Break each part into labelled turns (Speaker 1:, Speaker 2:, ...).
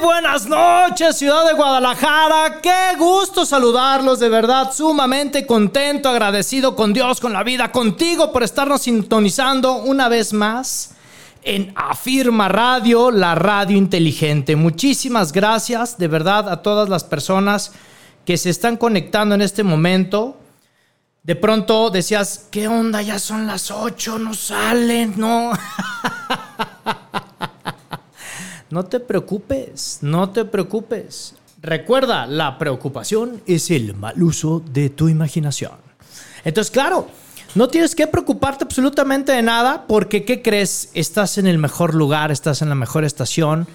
Speaker 1: Buenas noches, ciudad de Guadalajara. Qué gusto saludarlos, de verdad, sumamente contento, agradecido con Dios, con la vida, contigo por estarnos sintonizando una vez más en Afirma Radio, la radio inteligente. Muchísimas gracias, de verdad, a todas las personas que se están conectando en este momento. De pronto decías, ¿qué onda? Ya son las 8, no salen, no. No te preocupes, no te preocupes. Recuerda, la preocupación es el mal uso de tu imaginación. Entonces, claro, no tienes que preocuparte absolutamente de nada porque, ¿qué crees? Estás en el mejor lugar, estás en la mejor estación,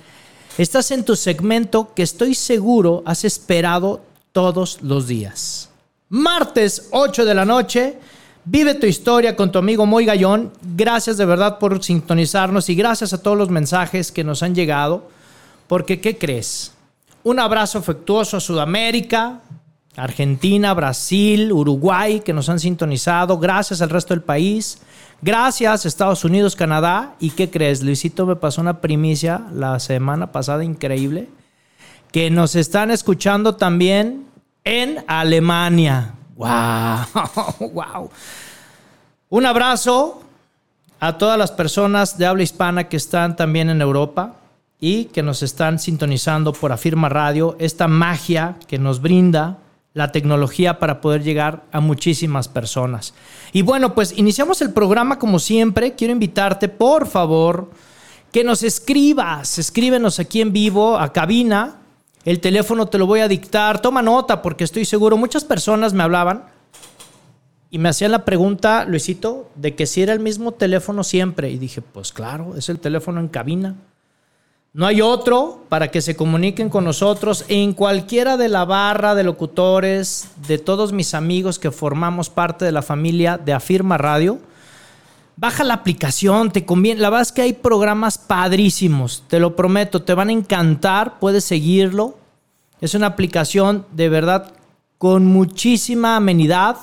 Speaker 1: estás en tu segmento que estoy seguro has esperado todos los días. Martes 8 de la noche Vive tu historia con tu amigo Moy Gallón. Gracias de verdad por sintonizarnos y gracias a todos los mensajes que nos han llegado. Porque, ¿qué crees? Un abrazo afectuoso a Sudamérica, Argentina, Brasil, Uruguay, que nos han sintonizado. Gracias al resto del país. Gracias Estados Unidos, Canadá. ¿Y qué crees? Luisito me pasó una primicia la semana pasada increíble. Que nos están escuchando también en Alemania. ¡Wow! ¡Wow! Un abrazo a todas las personas de habla hispana que están también en Europa y que nos están sintonizando por Afirma Radio, esta magia que nos brinda la tecnología para poder llegar a muchísimas personas. Y bueno, pues iniciamos el programa como siempre. Quiero invitarte, por favor, que nos escribas. Escríbenos aquí en vivo a cabina el teléfono te lo voy a dictar, toma nota porque estoy seguro, muchas personas me hablaban y me hacían la pregunta, Luisito, de que si era el mismo teléfono siempre. Y dije, pues claro, es el teléfono en cabina. No hay otro para que se comuniquen con nosotros en cualquiera de la barra de locutores, de todos mis amigos que formamos parte de la familia de Afirma Radio. Baja la aplicación, te conviene. La verdad es que hay programas padrísimos, te lo prometo, te van a encantar, puedes seguirlo. Es una aplicación de verdad con muchísima amenidad.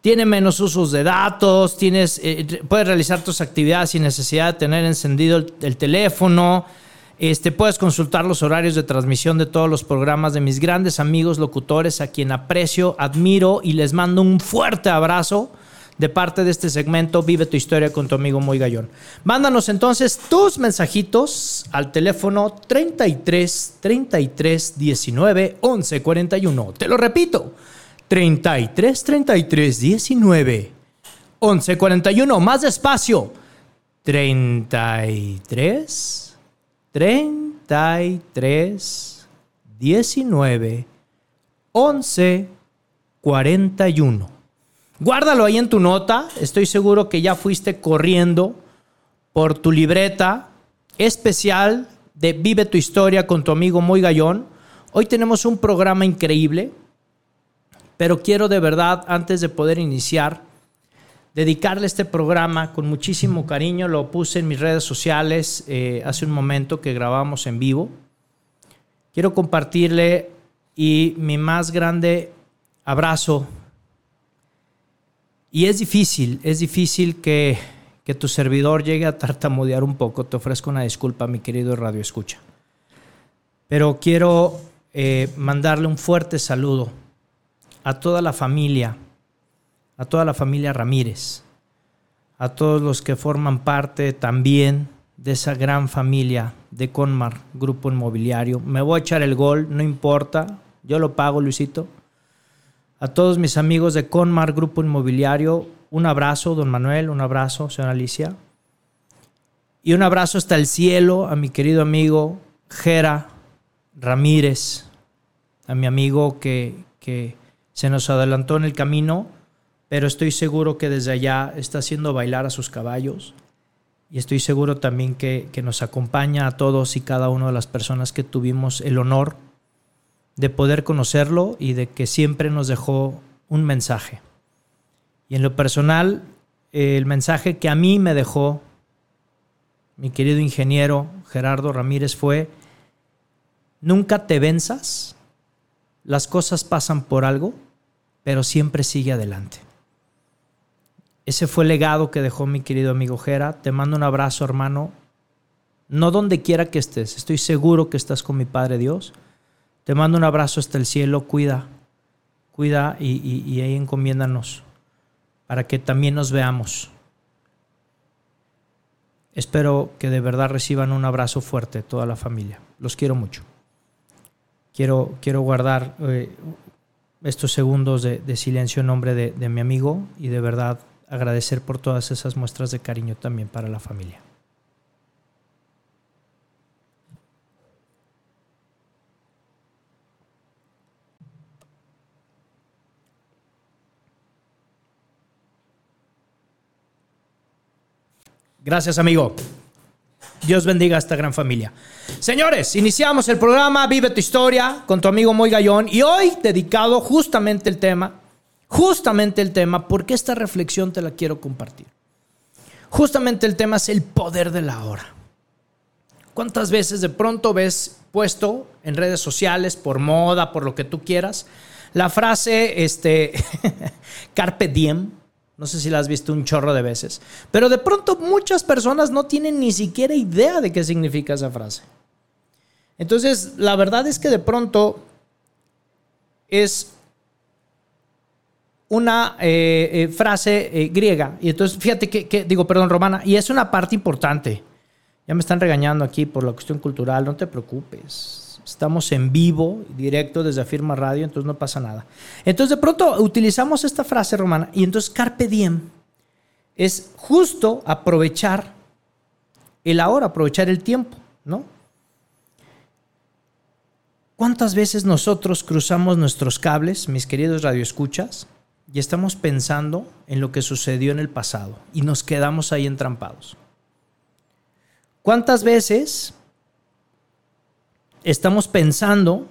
Speaker 1: Tiene menos usos de datos, tienes, eh, puedes realizar tus actividades sin necesidad de tener encendido el, teléfono. Este, puedes consultar los horarios de transmisión de todos los programas de mis grandes amigos locutores a quien aprecio, admiro y les mando un fuerte abrazo de parte de este segmento Vive tu historia con tu amigo Muy Gallón. Mándanos entonces tus mensajitos al teléfono 33 33 19 11 41. Te lo repito, 33 33 19 11 41. Más despacio, 33 33 19 11 41. Guárdalo ahí en tu nota. Estoy seguro que ya fuiste corriendo por tu libreta especial de Vive tu historia con tu amigo Muy Gallón. Hoy tenemos un programa increíble, pero quiero de verdad, antes de poder iniciar, dedicarle este programa con muchísimo cariño. Lo puse en mis redes sociales eh, hace un momento que grabamos en vivo. Quiero compartirle y mi más grande abrazo y es difícil, es difícil que, tu servidor llegue a tartamudear un poco. Te ofrezco una disculpa, mi querido Radio Escucha. Pero quiero eh, mandarle un fuerte saludo a toda la familia, a toda la familia Ramírez, a todos los que forman parte también de esa gran familia de Conmar, Grupo Inmobiliario. Me voy a echar el gol, no importa, yo lo pago, Luisito. A todos mis amigos de Conmar Grupo Inmobiliario, un abrazo, don Manuel, un abrazo, señora Alicia. Y un abrazo hasta el cielo a mi querido amigo Jera Ramírez, a mi amigo que, que se nos adelantó en el camino, pero estoy seguro que desde allá está haciendo bailar a sus caballos. Y estoy seguro también que, que nos acompaña a todos y cada una de las personas que tuvimos el honor de poder conocerlo y de que siempre nos dejó un mensaje. Y en lo personal, el mensaje que a mí me dejó mi querido ingeniero Gerardo Ramírez fue, nunca te venzas, las cosas pasan por algo, pero siempre sigue adelante. Ese fue el legado que dejó mi querido amigo Gera. Te mando un abrazo, hermano. No donde quiera que estés, estoy seguro que estás con mi Padre Dios. Te mando un abrazo hasta el cielo, cuida, cuida y, ahí encomiéndanos para que también nos veamos. Espero que de verdad reciban un abrazo fuerte toda la familia. Los quiero mucho. Quiero, quiero guardar eh, estos segundos de, silencio en nombre de mi amigo y de verdad agradecer por todas esas muestras de cariño también para la familia. Gracias, amigo. Dios bendiga a esta gran familia. Señores, iniciamos el programa Vive tu historia con tu amigo Moy Gallón y hoy dedicado justamente el tema, justamente el tema, porque esta reflexión te la quiero compartir. Justamente el tema es el poder de la hora. ¿Cuántas veces de pronto ves puesto en redes sociales por moda, por lo que tú quieras, la frase este carpe diem, no sé si la has visto un chorro de veces. Pero de pronto muchas personas no tienen ni siquiera idea de qué significa esa frase. Entonces, la verdad es que de pronto es una eh, eh, frase eh, griega. Y entonces, fíjate que, digo, perdón, romana, y es una parte importante. Ya me están regañando aquí por la cuestión cultural, no te preocupes. Estamos en vivo, directo desde Afirma Radio, entonces no pasa nada. Entonces de pronto utilizamos esta frase romana y entonces carpe diem es justo aprovechar el ahora, aprovechar el tiempo, ¿no? ¿Cuántas veces nosotros cruzamos nuestros cables, mis queridos radioescuchas, y estamos pensando en lo que sucedió en el pasado y nos quedamos ahí entrampados? ¿Cuántas veces estamos pensando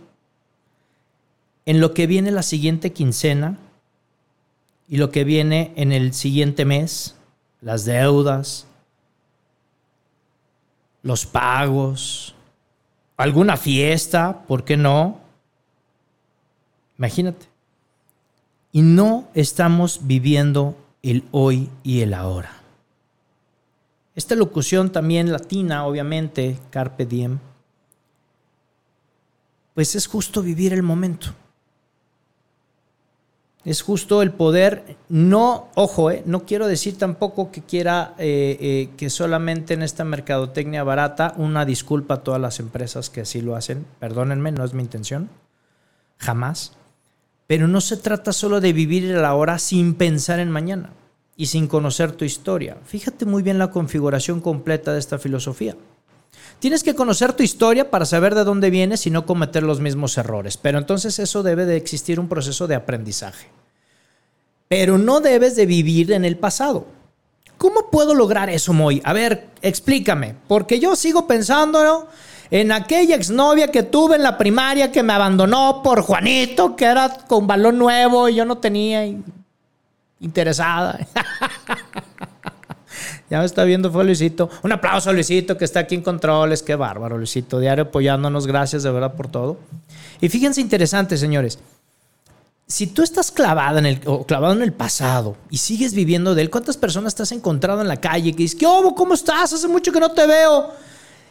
Speaker 1: en lo que viene la siguiente quincena y lo que viene en el siguiente mes, las deudas, los pagos, alguna fiesta, ¿por qué no? Imagínate. Y no estamos viviendo el hoy y el ahora. Esta locución también latina, obviamente, carpe diem, pues es justo vivir el momento. Es justo el poder, no, ojo, eh, no quiero decir tampoco que quiera eh, eh, que solamente en esta mercadotecnia barata, una disculpa a todas las empresas que así lo hacen, perdónenme, no es mi intención, jamás. Pero no se trata solo de vivir el ahora sin pensar en mañana y sin conocer tu historia. Fíjate muy bien la configuración completa de esta filosofía. Tienes que conocer tu historia para saber de dónde vienes y no cometer los mismos errores. Pero entonces eso debe de existir un proceso de aprendizaje. Pero no debes de vivir en el pasado. ¿Cómo puedo lograr eso, Moy? A ver, explícame. Porque yo sigo pensando en aquella exnovia que tuve en la primaria que me abandonó por Juanito, que era con balón nuevo y yo no tenía interesada. Ya me está viendo, fue Luisito. Un aplauso a Luisito que está aquí en controles. Qué bárbaro, Luisito. Diario apoyándonos. Gracias de verdad por todo. Y fíjense interesante, señores. Si tú estás clavado en el, clavado en el pasado y sigues viviendo de él, ¿cuántas personas te has encontrado en la calle que dices, ¿qué ¿Cómo estás? Hace mucho que no te veo.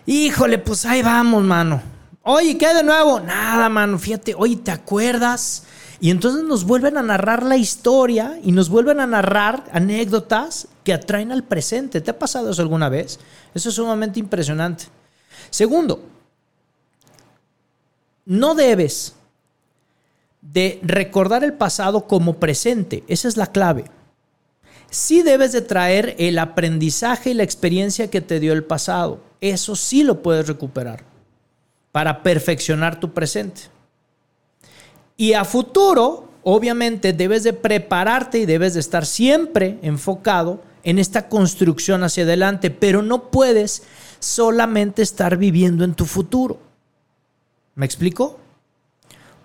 Speaker 1: Híjole, pues ahí vamos, mano. Oye, ¿qué de nuevo? Nada, mano. Fíjate, oye, ¿te acuerdas? Y entonces nos vuelven a narrar la historia y nos vuelven a narrar anécdotas que atraen al presente. ¿Te ha pasado eso alguna vez? Eso es sumamente impresionante. Segundo, no debes de recordar el pasado como presente. Esa es la clave. Sí debes de traer el aprendizaje y la experiencia que te dio el pasado. Eso sí lo puedes recuperar para perfeccionar tu presente. Y a futuro, obviamente, debes de prepararte y debes de estar siempre enfocado en esta construcción hacia adelante, pero no puedes solamente estar viviendo en tu futuro. ¿Me explico?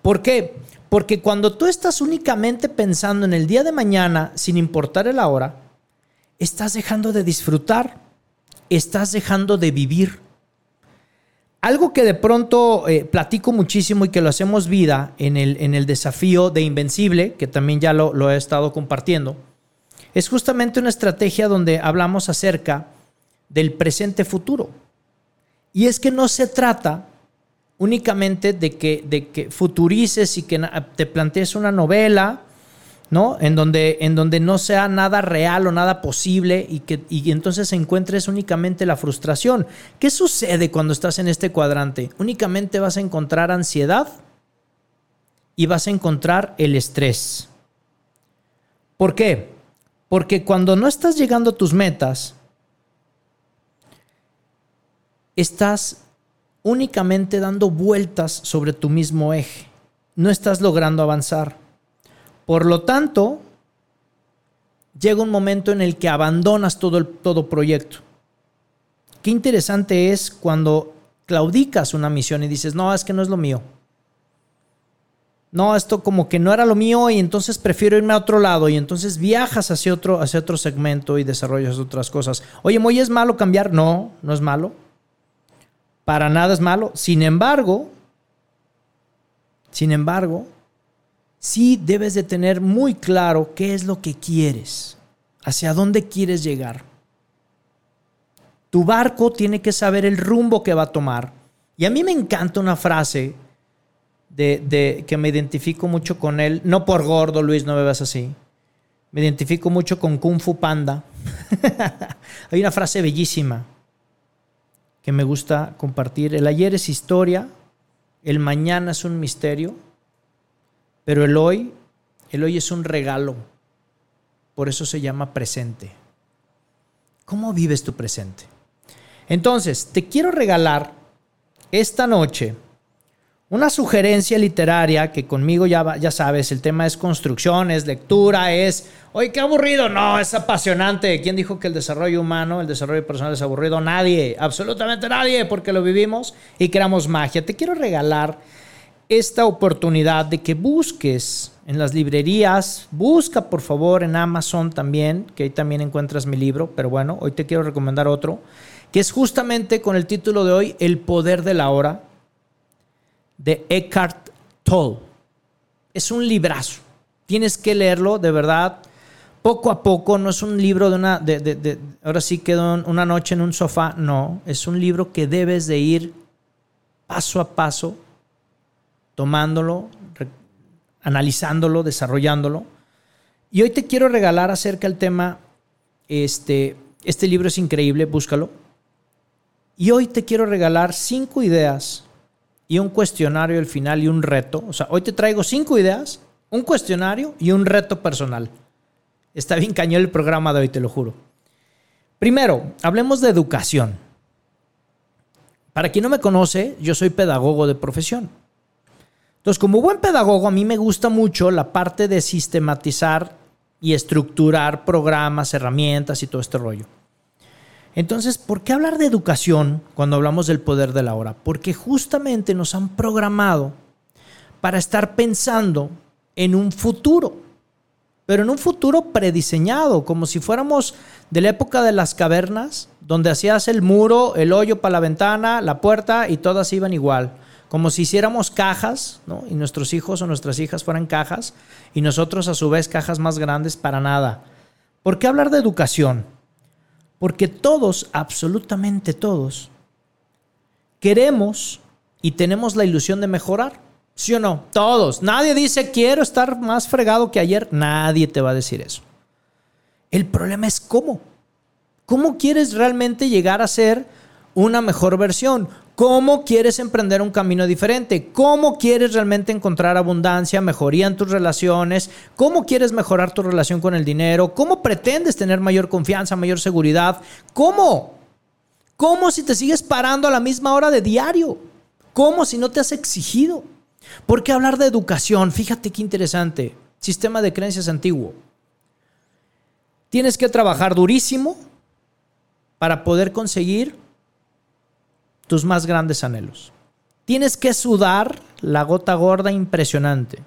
Speaker 1: ¿Por qué? Porque cuando tú estás únicamente pensando en el día de mañana, sin importar el ahora, estás dejando de disfrutar, estás dejando de vivir. Algo que de pronto eh, platico muchísimo y que lo hacemos vida en el, en el desafío de Invencible, que también ya lo, lo he estado compartiendo, es justamente una estrategia donde hablamos acerca del presente futuro. Y es que no se trata únicamente de que, de que futurices y que te plantees una novela, ¿no? En donde, en donde no sea nada real o nada posible y que y entonces encuentres únicamente la frustración. ¿Qué sucede cuando estás en este cuadrante? Únicamente vas a encontrar ansiedad y vas a encontrar el estrés. ¿Por qué? Porque cuando no estás llegando a tus metas, estás únicamente dando vueltas sobre tu mismo eje. No estás logrando avanzar. Por lo tanto, llega un momento en el que abandonas todo el todo proyecto. Qué interesante es cuando claudicas una misión y dices, no, es que no es lo mío. No, esto como que no era lo mío y entonces prefiero irme a otro lado y entonces viajas hacia otro, hacia otro segmento y desarrollas otras cosas. Oye, Moy, ¿es malo cambiar? No, no es malo. Para nada es malo. Sin embargo, sin embargo, sí debes de tener muy claro qué es lo que quieres, hacia dónde quieres llegar. Tu barco tiene que saber el rumbo que va a tomar. Y a mí me encanta una frase de, que me identifico mucho con él, no por gordo, Luis, no me veas así. Me identifico mucho con Kung Fu Panda. Hay una frase bellísima que me gusta compartir. El ayer es historia, el mañana es un misterio pero el hoy, el hoy es un regalo. Por eso se llama presente. ¿Cómo vives tu presente? Entonces, te quiero regalar esta noche una sugerencia literaria que conmigo ya, ya sabes, el tema es construcción, es lectura, es, oye, qué aburrido. No, es apasionante. ¿Quién dijo que el desarrollo humano, el desarrollo personal es aburrido? Nadie, absolutamente nadie, porque lo vivimos y creamos magia. Te quiero regalar esta oportunidad de que busques en las librerías, busca por favor en Amazon también, que ahí también encuentras mi libro, pero bueno, hoy te quiero recomendar otro, que es justamente con el título de hoy, El poder de la hora, de Eckhart Tolle. Es un librazo, tienes que leerlo de verdad. Poco a poco, no es un libro de una, de, de, ahora sí quedó una noche en un sofá, no, es un libro que debes de ir paso a paso tomándolo, analizándolo, desarrollándolo. Y hoy te quiero regalar acerca del tema, este, este libro es increíble, búscalo. Y hoy te quiero regalar cinco ideas y un cuestionario al final y un reto. O sea, hoy te traigo cinco ideas, un cuestionario y un reto personal. Está bien cañón el programa de hoy, te lo juro. Primero, hablemos de educación. Para quien no me conoce, yo soy pedagogo de profesión. Entonces, como buen pedagogo, a mí me gusta mucho la parte de sistematizar y estructurar programas, herramientas y todo este rollo. Entonces, ¿por qué hablar de educación cuando hablamos del poder de la hora? Porque justamente nos han programado para estar pensando en un futuro, pero en un futuro prediseñado, como si fuéramos de la época de las cavernas, donde hacías el muro, el hoyo para la ventana, la puerta y todas iban igual como si hiciéramos cajas, ¿no? Y nuestros hijos o nuestras hijas fueran cajas y nosotros a su vez cajas más grandes para nada. ¿Por qué hablar de educación? Porque todos, absolutamente todos, queremos y tenemos la ilusión de mejorar. ¿Sí o no? Todos. Nadie dice quiero estar más fregado que ayer. Nadie te va a decir eso. El problema es cómo. ¿Cómo quieres realmente llegar a ser una mejor versión? ¿Cómo quieres emprender un camino diferente? ¿Cómo quieres realmente encontrar abundancia, mejoría en tus relaciones? ¿Cómo quieres mejorar tu relación con el dinero? ¿Cómo pretendes tener mayor confianza, mayor seguridad? ¿Cómo? ¿Cómo si te sigues parando a la misma hora de diario? ¿Cómo si no te has exigido? ¿Por qué hablar de educación? Fíjate qué interesante. Sistema de creencias antiguo. Tienes que trabajar durísimo para poder conseguir tus más grandes anhelos. Tienes que sudar la gota gorda impresionante.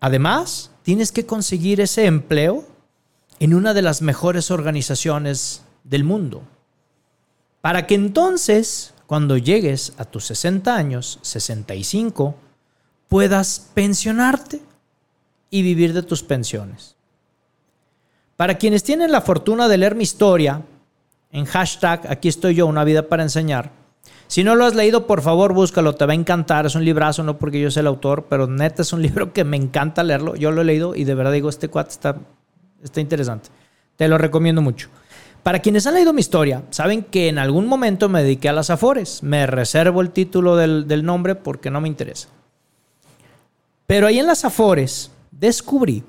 Speaker 1: Además, tienes que conseguir ese empleo en una de las mejores organizaciones del mundo. Para que entonces, cuando llegues a tus 60 años, 65, puedas pensionarte y vivir de tus pensiones. Para quienes tienen la fortuna de leer mi historia, en hashtag aquí estoy yo, una vida para enseñar. Si no lo has leído, por favor, búscalo, te va a encantar. Es un librazo, no porque yo sea el autor, pero neta es un libro que me encanta leerlo. Yo lo he leído y de verdad digo, este cuate está, está interesante. Te lo recomiendo mucho. Para quienes han leído mi historia, saben que en algún momento me dediqué a las afores. Me reservo el título del, del nombre porque no me interesa. Pero ahí en las afores descubrí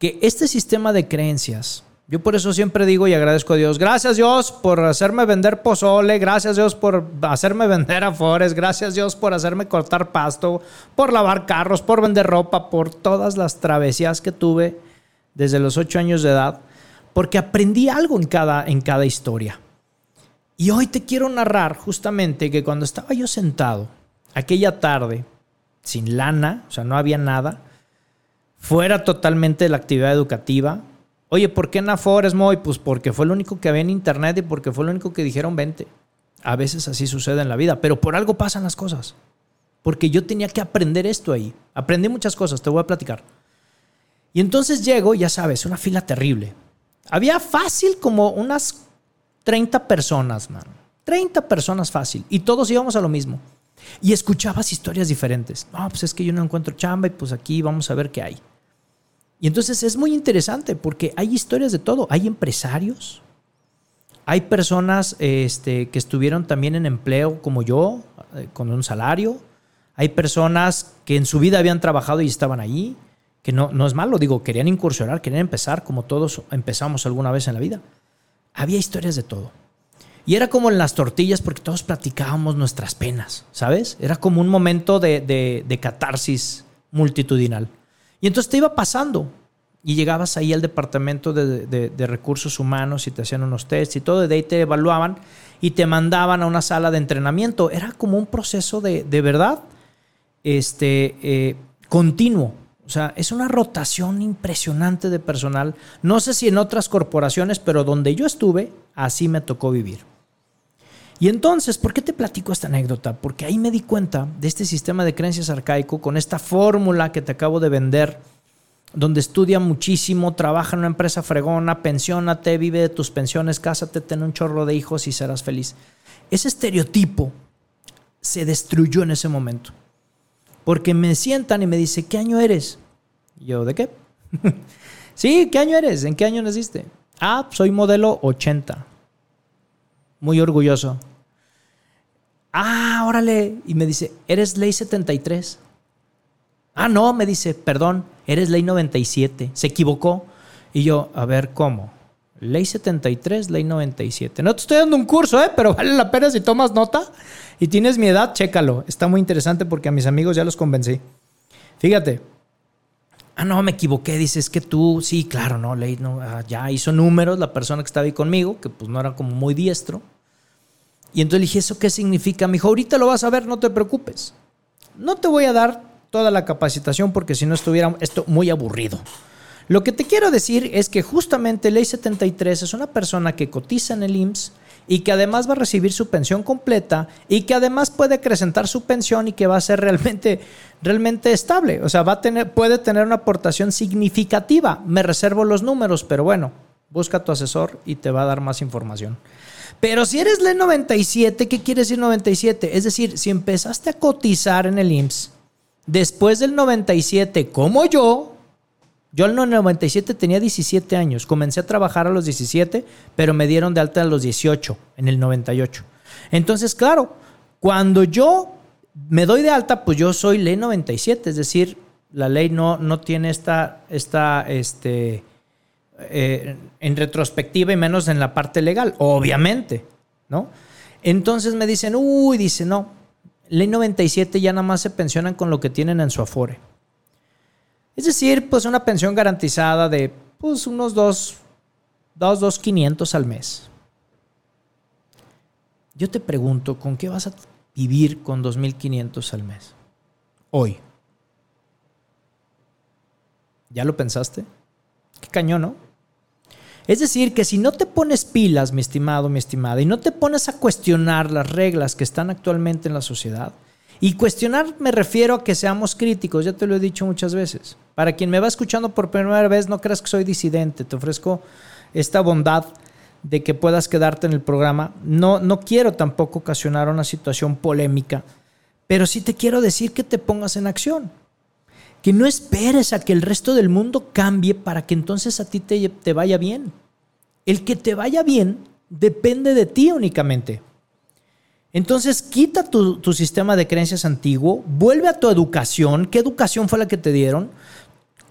Speaker 1: que este sistema de creencias, yo por eso siempre digo y agradezco a Dios, gracias Dios por hacerme vender pozole, gracias Dios por hacerme vender afores, gracias Dios por hacerme cortar pasto, por lavar carros, por vender ropa, por todas las travesías que tuve desde los ocho años de edad, porque aprendí algo en cada, en cada historia. Y hoy te quiero narrar justamente que cuando estaba yo sentado aquella tarde, sin lana, o sea, no había nada, fuera totalmente de la actividad educativa. Oye, ¿por qué Nafores, Moy? Pues porque fue lo único que había en internet y porque fue lo único que dijeron 20. A veces así sucede en la vida, pero por algo pasan las cosas. Porque yo tenía que aprender esto ahí. Aprendí muchas cosas, te voy a platicar. Y entonces llego, ya sabes, una fila terrible. Había fácil como unas 30 personas, man. 30 personas fácil. Y todos íbamos a lo mismo. Y escuchabas historias diferentes. No, pues es que yo no encuentro chamba y pues aquí vamos a ver qué hay. Y entonces es muy interesante porque hay historias de todo. Hay empresarios, hay personas este, que estuvieron también en empleo como yo, eh, con un salario. Hay personas que en su vida habían trabajado y estaban allí, que no, no es malo, digo, querían incursionar, querían empezar como todos empezamos alguna vez en la vida. Había historias de todo. Y era como en las tortillas porque todos platicábamos nuestras penas, ¿sabes? Era como un momento de, de catarsis multitudinal. Y entonces te iba pasando y llegabas ahí al departamento de, recursos humanos y te hacían unos tests y todo, de ahí te evaluaban y te mandaban a una sala de entrenamiento. Era como un proceso de, verdad este, eh, continuo. O sea, es una rotación impresionante de personal. No sé si en otras corporaciones, pero donde yo estuve, así me tocó vivir. Y entonces, ¿por qué te platico esta anécdota? Porque ahí me di cuenta de este sistema de creencias arcaico con esta fórmula que te acabo de vender, donde estudia muchísimo, trabaja en una empresa fregona, pensiónate, vive de tus pensiones, cásate, ten un chorro de hijos y serás feliz. Ese estereotipo se destruyó en ese momento. Porque me sientan y me dice, ¿qué año eres? Y yo, ¿de qué? sí, ¿qué año eres? ¿En qué año naciste? Ah, soy modelo 80. Muy orgulloso. Ah, órale. Y me dice, ¿eres ley 73? Ah, no, me dice, perdón, eres ley 97. Se equivocó. Y yo, a ver, ¿cómo? Ley 73, ley 97. No te estoy dando un curso, ¿eh? pero vale la pena si tomas nota y tienes mi edad, chécalo. Está muy interesante porque a mis amigos ya los convencí. Fíjate. Ah, no, me equivoqué. Dices que tú, sí, claro, no, ley, no, ah, ya hizo números la persona que estaba ahí conmigo, que pues no era como muy diestro. Y entonces le dije, ¿eso qué significa? Me dijo, ahorita lo vas a ver, no te preocupes. No te voy a dar toda la capacitación porque si no estuviera esto muy aburrido. Lo que te quiero decir es que justamente Ley 73 es una persona que cotiza en el IMSS y que además va a recibir su pensión completa y que además puede acrecentar su pensión y que va a ser realmente, realmente estable. O sea, va a tener, puede tener una aportación significativa. Me reservo los números, pero bueno, busca a tu asesor y te va a dar más información. Pero si eres ley 97, ¿qué quiere decir 97? Es decir, si empezaste a cotizar en el IMSS después del 97, como yo, yo en el 97 tenía 17 años, comencé a trabajar a los 17, pero me dieron de alta a los 18, en el 98. Entonces, claro, cuando yo me doy de alta, pues yo soy ley 97, es decir, la ley no, no tiene esta, esta, este, eh, en retrospectiva y menos en la parte legal, obviamente, ¿no? Entonces me dicen, uy, dice, no, ley 97 ya nada más se pensionan con lo que tienen en su afore. Es decir, pues una pensión garantizada de pues unos 2, 2, 2, 500 al mes. Yo te pregunto, ¿con qué vas a vivir con 2.500 al mes? Hoy. ¿Ya lo pensaste? Qué cañón, ¿no? Es decir, que si no te pones pilas, mi estimado, mi estimada, y no te pones a cuestionar las reglas que están actualmente en la sociedad, y cuestionar me refiero a que seamos críticos, ya te lo he dicho muchas veces. Para quien me va escuchando por primera vez, no creas que soy disidente, te ofrezco esta bondad de que puedas quedarte en el programa. No, no quiero tampoco ocasionar una situación polémica, pero sí te quiero decir que te pongas en acción. Que no esperes a que el resto del mundo cambie para que entonces a ti te, te vaya bien. El que te vaya bien depende de ti únicamente. Entonces, quita tu, tu, sistema de creencias antiguo, vuelve a tu educación. ¿Qué educación fue la que te dieron?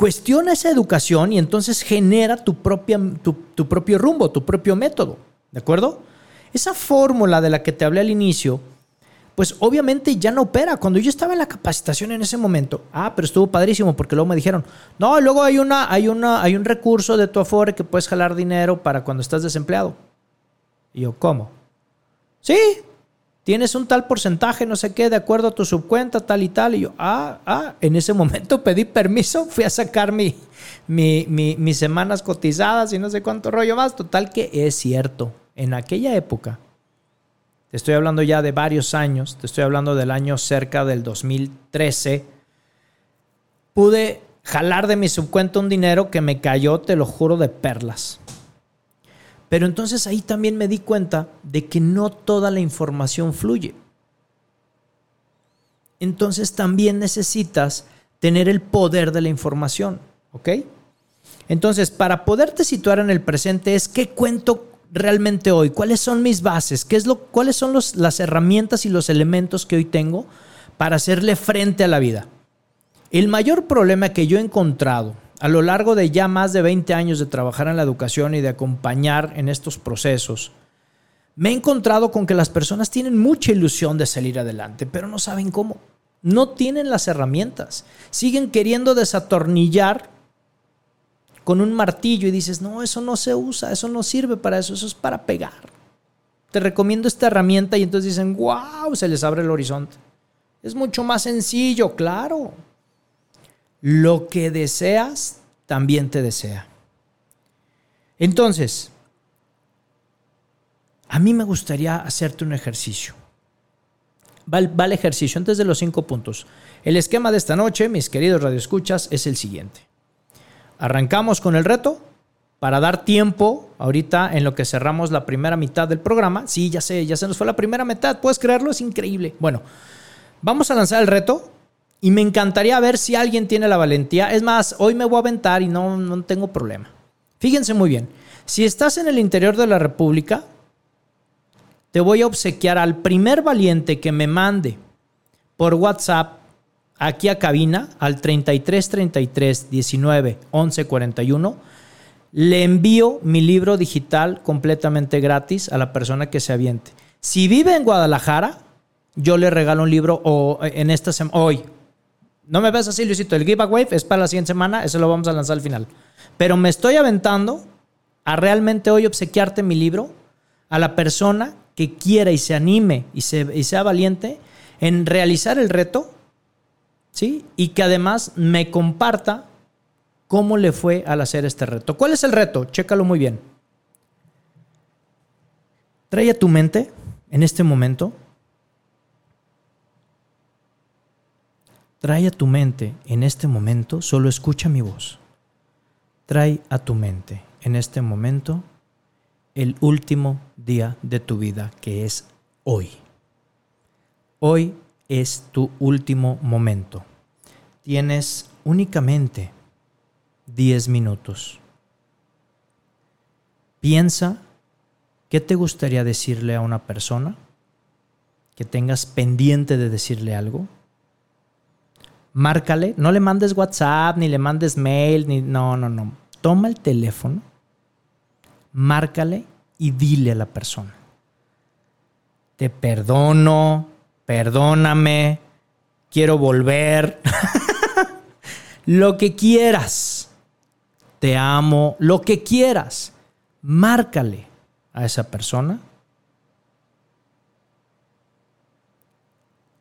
Speaker 1: Cuestiona esa educación y entonces genera tu, propia, tu, propio rumbo, tu propio método. ¿De acuerdo? Esa fórmula de la que te hablé al inicio, pues obviamente ya no opera. Cuando yo estaba en la capacitación en ese momento, ah, pero estuvo padrísimo porque luego me dijeron, no, luego hay, una, hay, una, hay un recurso de tu Afore que puedes jalar dinero para cuando estás desempleado. Y yo, ¿cómo? Sí, tienes un tal porcentaje, no sé qué, de acuerdo a tu subcuenta, tal y tal. Y yo, ah, ah, en ese momento pedí permiso, fui a sacar mi, mis semanas cotizadas y no sé cuánto rollo más. Total que es cierto, en aquella época, te estoy hablando ya de varios años, te estoy hablando del año cerca del 2013, pude jalar de mi subcuenta un dinero que me cayó, te lo juro, de perlas. Pero entonces ahí también me di cuenta de que no toda la información fluye. Entonces también necesitas tener el poder de la información, ¿ok? Entonces, para poderte situar en el presente es qué cuento realmente hoy, cuáles son mis bases, ¿Qué es lo, cuáles son las herramientas y los elementos que hoy tengo para hacerle frente a la vida. El mayor problema que yo he encontrado a lo largo de ya más de 20 años de trabajar en la educación y de acompañar en estos procesos, me he encontrado con que las personas tienen mucha ilusión de salir adelante, pero no saben cómo. No tienen las herramientas. Siguen queriendo desatornillar con un martillo y dices, no, eso no se usa, eso no sirve para eso, eso es para pegar. Te recomiendo esta herramienta y entonces dicen, wow, se les abre el horizonte. Es mucho más sencillo, claro. Lo que deseas también te desea. Entonces, a mí me gustaría hacerte un ejercicio. Va el, ejercicio antes de los cinco puntos. El esquema de esta noche, mis queridos radioescuchas, es el siguiente. Arrancamos con el reto para dar tiempo ahorita en lo que cerramos la primera mitad del programa. Sí, ya sé, ya se nos fue la primera mitad. ¿Puedes creerlo? Es increíble. Bueno, vamos a lanzar el reto. Y me encantaría ver si alguien tiene la valentía. Es más, hoy me voy a aventar y no, no tengo problema. Fíjense muy bien. Si estás en el interior de la República, te voy a obsequiar al primer valiente que me mande por WhatsApp aquí a cabina al 33 33 19 11 41. Le envío mi libro digital completamente gratis a la persona que se aviente. Si vive en Guadalajara, yo le regalo un libro o en esta hoy, no me ves así, Luisito. El giveaway es para la siguiente semana. Eso lo vamos a lanzar al final. Pero me estoy aventando a realmente hoy obsequiarte mi libro a la persona que quiera y se anime y, y sea valiente en realizar el reto, ¿sí? Y que además me comparta cómo le fue al hacer este reto. ¿Cuál es el reto? Chécalo muy bien. Trae a tu mente en este momento Trae a tu mente en este momento, solo escucha mi voz. Trae a tu mente en este momento el último día de tu vida, que es hoy. Hoy es tu último momento. Tienes únicamente 10 minutos. Piensa qué te gustaría decirle a una persona, que tengas pendiente de decirle algo márcale, no le mandes WhatsApp, ni le mandes mail, ni no, no, no. Toma el teléfono, márcale y dile a la persona. Te perdono, perdóname, quiero volver. lo que quieras. Te amo, lo que quieras. Márcale a esa persona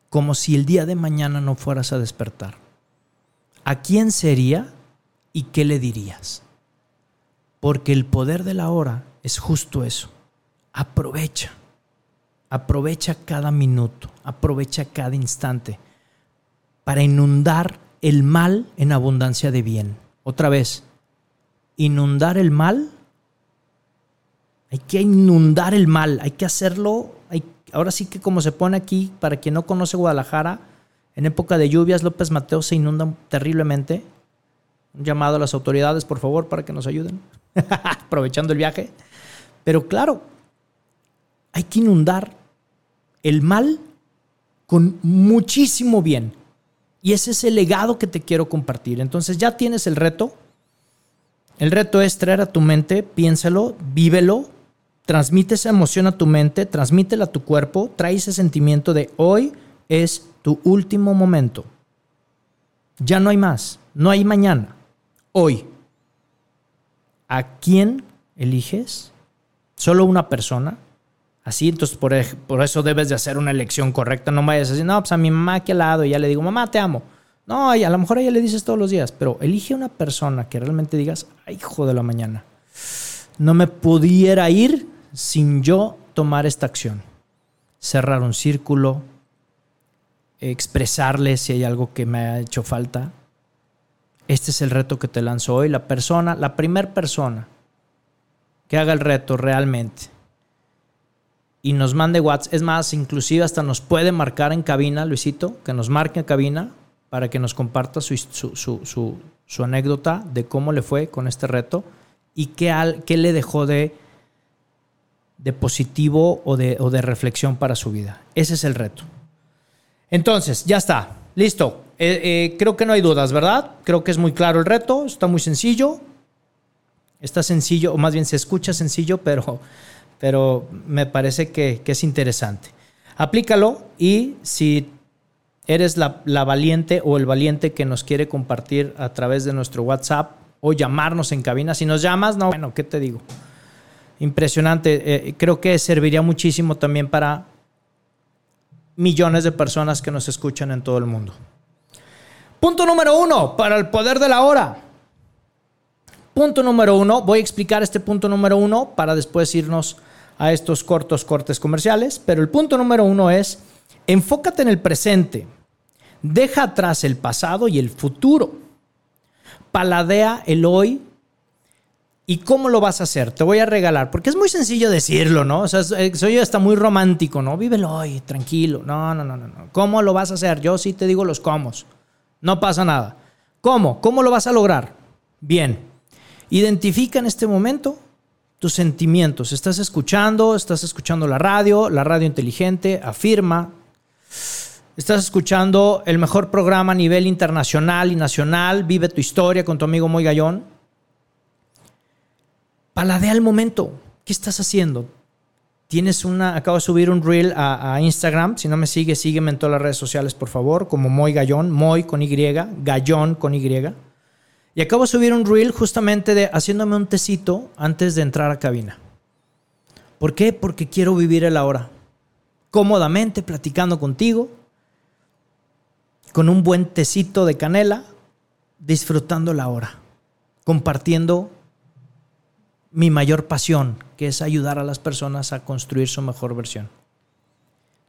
Speaker 1: como si el día de mañana no fueras a despertar. ¿A quién sería y qué le dirías? Porque el poder de la hora es justo eso. Aprovecha. Aprovecha cada minuto, aprovecha cada instante para inundar el mal en abundancia de bien. Otra vez, inundar el mal. Hay que inundar el mal, hay que hacerlo. Ahora sí que como se pone aquí, para quien no conoce Guadalajara, en época de lluvias López Mateo se inunda terriblemente. Un llamado a las autoridades, por favor, para que nos ayuden, aprovechando el viaje. Pero claro, hay que inundar el mal con muchísimo bien. Y ese es el legado que te quiero compartir. Entonces ya tienes el reto. El reto es traer a tu mente, piénsalo, vívelo, transmite esa emoción a tu mente, transmítela a tu cuerpo, trae ese sentimiento de hoy es tu último momento. Ya no hay más, no hay mañana, hoy. ¿A quién eliges? ¿Solo una persona? Así, entonces por, por, eso debes de hacer una elección correcta. No vayas a no, pues a mi mamá aquí al lado y ya le digo, mamá, te amo. No, y a lo mejor a ella le dices todos los días, pero elige una persona que realmente digas, hijo de la mañana, no me pudiera ir sin yo tomar esta acción. Cerrar un círculo, expresarle si hay algo que me ha hecho falta. Este es el reto que te lanzo hoy. La persona, la primera persona que haga el reto realmente y nos mande WhatsApp. Es más, inclusive hasta nos puede marcar en cabina, Luisito, que nos marque en cabina para que nos comparta su, su, anécdota de cómo le fue con este reto y qué, al, qué le dejó de, de positivo o de, o de reflexión para su vida. Ese es el reto. Entonces, ya está, listo. Eh, eh, creo que no hay dudas, ¿verdad? Creo que es muy claro el reto, está muy sencillo. Está sencillo, o más bien se escucha sencillo, pero pero me parece que, es interesante. Aplícalo y si eres la, valiente o el valiente que nos quiere compartir a través de nuestro WhatsApp o llamarnos en cabina, si nos llamas, no, bueno, ¿qué te digo? Impresionante. Eh, creo que serviría muchísimo también para millones de personas que nos escuchan en todo el mundo. Punto número uno, para el poder de la hora. Punto número uno, voy a explicar este punto número uno para después irnos a estos cortos cortes comerciales, pero el punto número uno es, enfócate en el presente, deja atrás el pasado y el futuro, paladea el hoy ¿Y cómo lo vas a hacer? Te voy a regalar, porque es muy sencillo decirlo, ¿no? O sea, soy hasta muy romántico, ¿no? Vívelo hoy, tranquilo. No, no, no, no, no. ¿Cómo lo vas a hacer? Yo sí te digo los cómo. No pasa nada. ¿Cómo? ¿Cómo lo vas a lograr? Bien. Identifica en este momento tus sentimientos. Estás escuchando, estás escuchando la radio, la radio inteligente, afirma. Estás escuchando el mejor programa a nivel internacional y nacional, Vive tu historia con tu amigo Moy Gallón. Paladea el momento. ¿Qué estás haciendo? Tienes una, acabo de subir un reel a, Instagram. Si no me sigues, sígueme en todas las redes sociales, por favor, como Moy Gallón, Moy con Y, Gallón con Y. Y acabo de subir un reel justamente de haciéndome un tecito antes de entrar a cabina. ¿Por qué? Porque quiero vivir el ahora. Cómodamente, platicando contigo, con un buen tecito de canela, disfrutando la hora, compartiendo mi mayor pasión, que es ayudar a las personas a construir su mejor versión.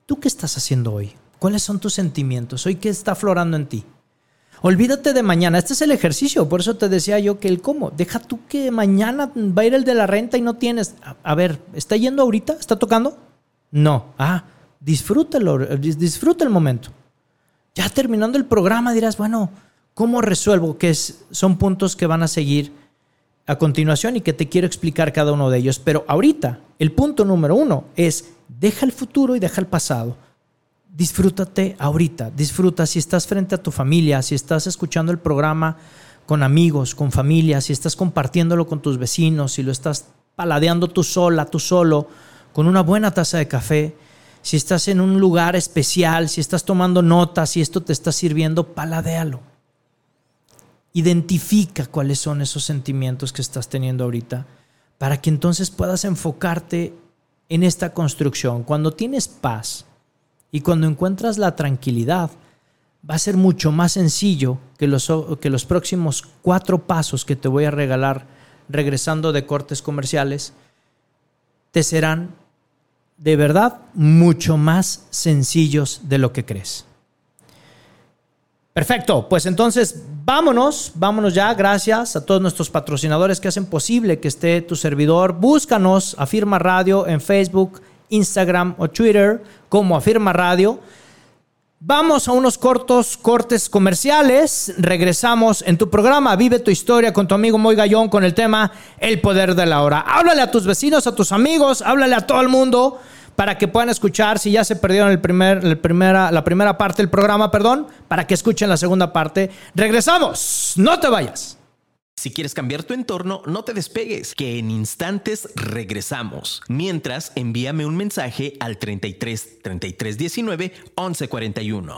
Speaker 1: ¿Tú qué estás haciendo hoy? ¿Cuáles son tus sentimientos? ¿Hoy qué está aflorando en ti? Olvídate de mañana. Este es el ejercicio. Por eso te decía yo que el cómo. Deja tú que mañana va a ir el de la renta y no tienes. A, ver, ¿está yendo ahorita? ¿Está tocando? No. Ah, disfrútalo. Disfruta el momento. Ya terminando el programa dirás, bueno, ¿cómo resuelvo? Que son puntos que van a seguir a continuación y que te quiero explicar cada uno de ellos. Pero ahorita, el punto número uno es deja el futuro y deja el pasado disfrútate ahorita, disfruta si estás frente a tu familia, si estás escuchando el programa con amigos, con familia, si estás compartiéndolo con tus vecinos, si lo estás paladeando tú sola, tú solo, con una buena taza de café, si estás en un lugar especial, si estás tomando notas, si esto te está sirviendo, paladéalo. Identifica cuáles son esos sentimientos que estás teniendo ahorita para que entonces puedas enfocarte en esta construcción. Cuando tienes paz, y cuando encuentras la tranquilidad, va a ser mucho más sencillo que los, que los próximos cuatro pasos que te voy a regalar regresando de cortes comerciales, te serán de verdad mucho más sencillos de lo que crees. Perfecto, pues entonces vámonos, vámonos ya, gracias a todos nuestros patrocinadores que hacen posible que esté tu servidor. Búscanos, Afirma Radio en Facebook, Instagram o Twitter como Afirma Radio. Vamos a unos cortos cortes comerciales. Regresamos en tu programa Vive tu historia con tu amigo Moy Gallón con el tema El poder de la hora. Háblale a tus vecinos, a tus amigos, háblale a todo el mundo para que puedan escuchar, si ya se perdieron el primer, primera, la primera parte del programa, perdón, para que escuchen la segunda parte. Regresamos, no te vayas.
Speaker 2: Si quieres cambiar tu entorno, no te despegues, que en instantes regresamos. Mientras, envíame un mensaje al 33 33 19 11 41.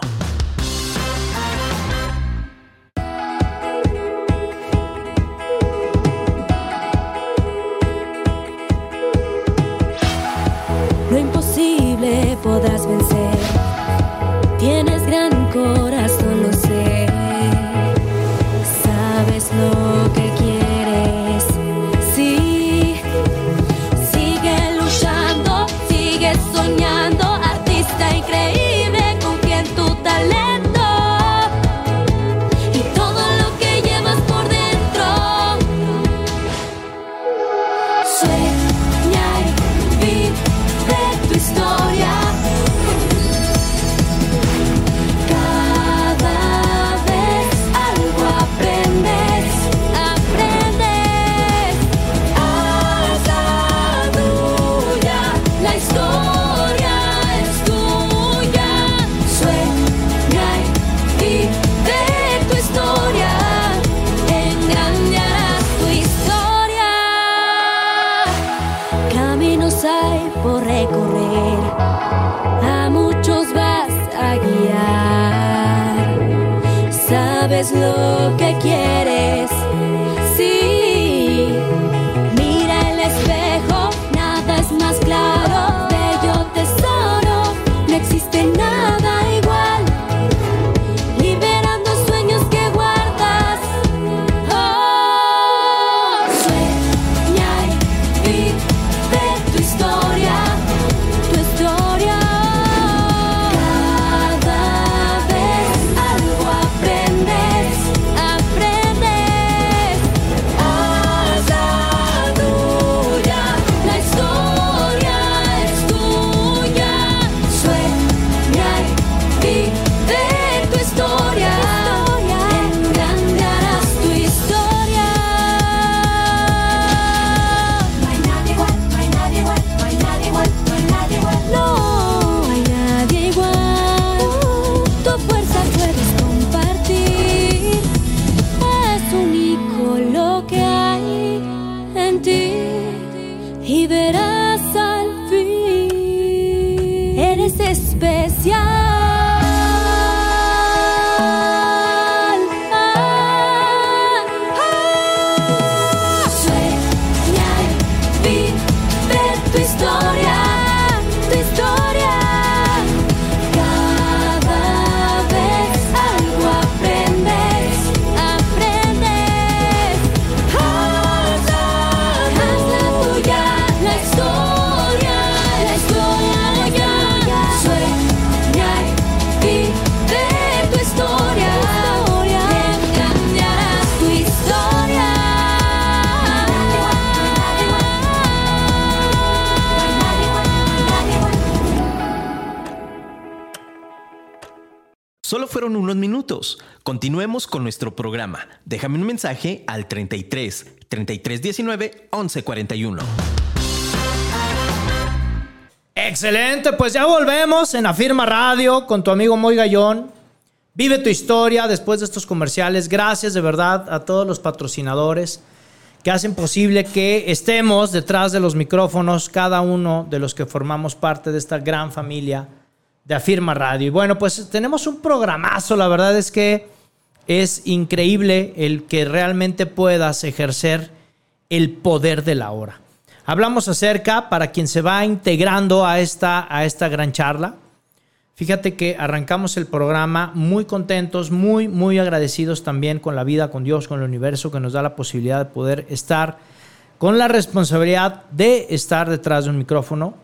Speaker 2: Continuemos con nuestro programa. Déjame un mensaje al 33 33 19 11 41.
Speaker 1: Excelente, pues ya volvemos en Afirma Radio con tu amigo Moy Gallón. Vive tu historia después de estos comerciales. Gracias de verdad a todos los patrocinadores que hacen posible que estemos detrás de los micrófonos, cada uno de los que formamos parte de esta gran familia de Afirma Radio. Y bueno, pues tenemos un programazo, la verdad es que es increíble el que realmente puedas ejercer el poder de la hora. Hablamos acerca, para quien se va integrando a esta, a esta gran charla, fíjate que arrancamos el programa muy contentos, muy, muy agradecidos también con la vida, con Dios, con el universo, que nos da la posibilidad de poder estar con la responsabilidad de estar detrás de un micrófono.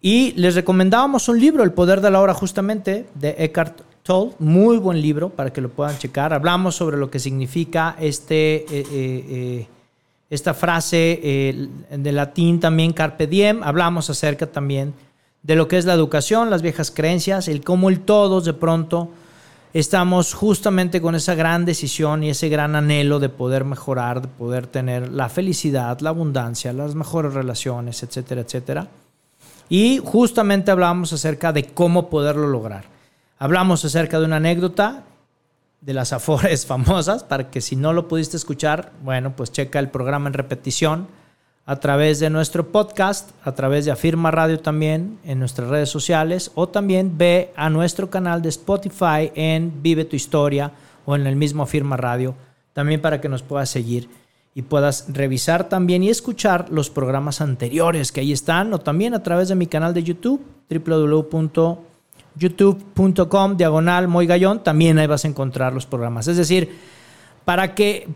Speaker 1: Y les recomendábamos un libro, El Poder de la Hora, justamente, de Eckhart Tolle. Muy buen libro para que lo puedan checar. Hablamos sobre lo que significa este, eh, eh, eh, esta frase eh, de latín también, carpe diem. Hablamos acerca también de lo que es la educación, las viejas creencias, el cómo el todos de pronto estamos justamente con esa gran decisión y ese gran anhelo de poder mejorar, de poder tener la felicidad, la abundancia, las mejores relaciones, etcétera, etcétera. Y justamente hablamos acerca de cómo poderlo lograr. Hablamos acerca de una anécdota de las afores famosas, para que si no lo pudiste escuchar, bueno, pues checa el programa en repetición a través de nuestro podcast, a través de Afirma Radio también, en nuestras redes sociales, o también ve a nuestro canal de Spotify en Vive tu Historia o en el mismo Afirma Radio, también para que nos puedas seguir y puedas revisar también y escuchar los programas anteriores que ahí están, o también a través de mi canal de YouTube, www.youtube.com, diagonal Moigallón, también ahí vas a encontrar los programas. Es decir, para que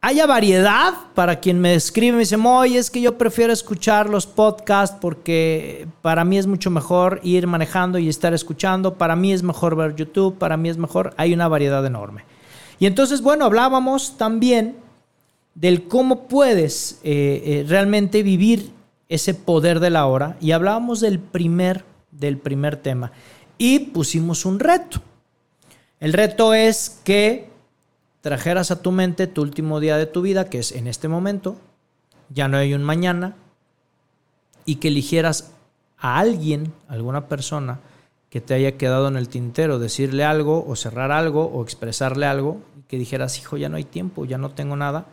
Speaker 1: haya variedad para quien me escribe me dice, Moy, es que yo prefiero escuchar los podcasts porque para mí es mucho mejor ir manejando y estar escuchando, para mí es mejor ver YouTube, para mí es mejor, hay una variedad enorme. Y entonces, bueno, hablábamos también del cómo puedes eh, eh, realmente vivir ese poder de la hora y hablábamos del primer, del primer tema y pusimos un reto. El reto es que trajeras a tu mente tu último día de tu vida, que es en este momento, ya no hay un mañana, y que eligieras a alguien, alguna persona que te haya quedado en el tintero, decirle algo o cerrar algo o expresarle algo, que dijeras, hijo, ya no hay tiempo, ya no tengo nada,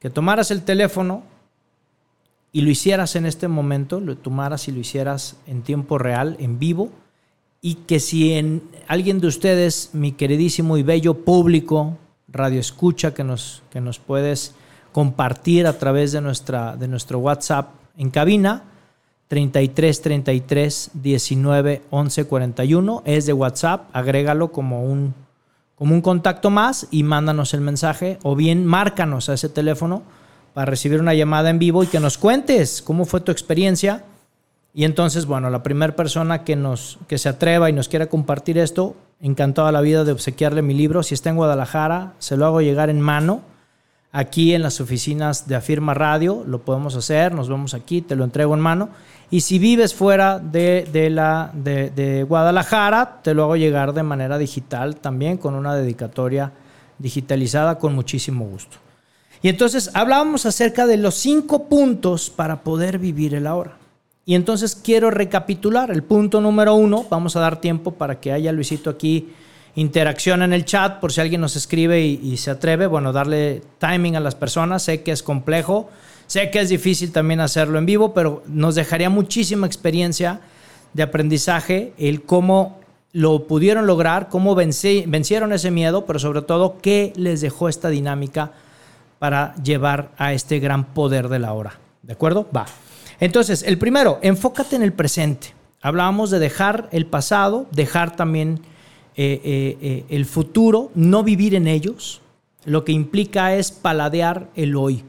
Speaker 1: que tomaras el teléfono y lo hicieras en este momento, lo tomaras y lo hicieras en tiempo real, en vivo, y que si en alguien de ustedes, mi queridísimo y bello público, radio escucha que nos, que nos puedes compartir a través de, nuestra, de nuestro WhatsApp en cabina. 33 33 19 11 41 es de WhatsApp, agrégalo como un, como un contacto más y mándanos el mensaje o bien márcanos a ese teléfono para recibir una llamada en vivo y que nos cuentes cómo fue tu experiencia. Y entonces, bueno, la primera persona que, nos, que se atreva y nos quiera compartir esto, encantado a la vida de obsequiarle mi libro. Si está en Guadalajara, se lo hago llegar en mano. Aquí en las oficinas de Afirma Radio lo podemos hacer, nos vemos aquí, te lo entrego en mano. Y si vives fuera de, de la, de, de Guadalajara, te lo hago llegar de manera digital también con una dedicatoria digitalizada con muchísimo gusto. Y entonces hablábamos acerca de los cinco puntos para poder vivir el ahora. Y entonces quiero recapitular el punto número uno. Vamos a dar tiempo para que haya Luisito aquí interacción en el chat por si alguien nos escribe y, se atreve. Bueno, darle timing a las personas. Sé que es complejo, sé que es difícil también hacerlo en vivo, pero nos dejaría muchísima experiencia de aprendizaje el cómo lo pudieron lograr, cómo vencieron ese miedo, pero sobre todo qué les dejó esta dinámica para llevar a este gran poder de la hora. ¿De acuerdo? Va. Entonces, el primero, enfócate en el presente. Hablábamos de dejar el pasado, dejar también eh, eh, eh, el futuro, no vivir en ellos. Lo que implica es paladear el hoy.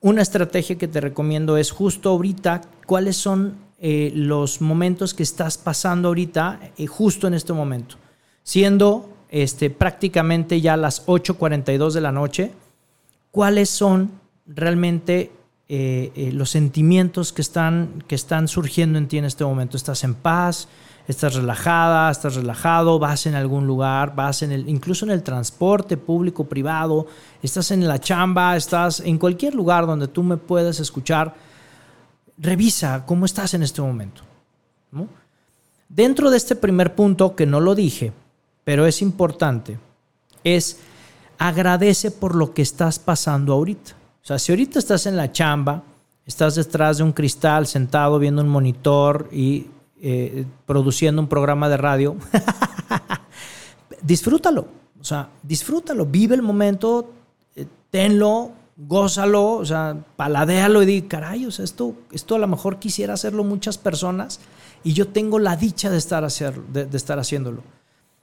Speaker 1: Una estrategia que te recomiendo es justo ahorita, cuáles son los momentos que estás pasando ahorita, justo en este momento. Siendo este, prácticamente ya las 8.42 de la noche, cuáles son realmente eh, eh, los sentimientos que están, que están surgiendo en ti en este momento. Estás en paz, estás relajada, estás relajado, vas en algún lugar, vas en el, incluso en el transporte público, privado, estás en la chamba, estás en cualquier lugar donde tú me puedas escuchar. Revisa cómo estás en este momento. Dentro de este primer punto, que no lo dije, pero es importante, es agradece por lo que estás pasando ahorita. Sea, si ahorita estás en la chamba, estás detrás de un cristal, sentado viendo un monitor y eh, produciendo un programa de radio, disfrútalo. O sea, disfrútalo, vive el momento, eh, tenlo, gózalo, o sea, paladéalo y di, caray, o sea, esto, esto a lo mejor quisiera hacerlo muchas personas y yo tengo la dicha de estar, hacer, de, de estar haciéndolo.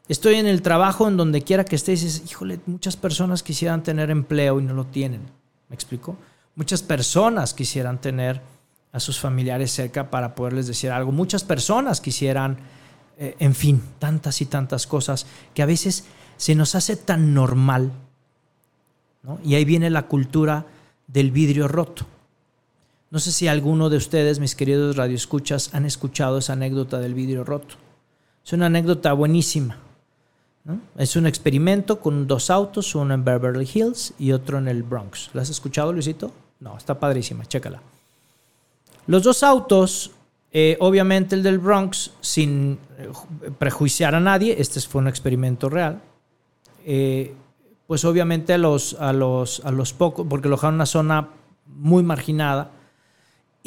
Speaker 1: Estoy en el trabajo, en donde quiera que estés, y dices, híjole, muchas personas quisieran tener empleo y no lo tienen. ¿Me explico? Muchas personas quisieran tener a sus familiares cerca para poderles decir algo. Muchas personas quisieran, eh, en fin, tantas y tantas cosas que a veces se nos hace tan normal. ¿no? Y ahí viene la cultura del vidrio roto. No sé si alguno de ustedes, mis queridos radioescuchas, han escuchado esa anécdota del vidrio roto. Es una anécdota buenísima. Es un experimento con dos autos, uno en Beverly Hills y otro en el Bronx. ¿La has escuchado, Luisito? No, está padrísima, chécala. Los dos autos, eh, obviamente el del Bronx, sin eh, prejuiciar a nadie, este fue un experimento real, eh, pues obviamente a los, a los, a los pocos, porque lo dejaron en una zona muy marginada,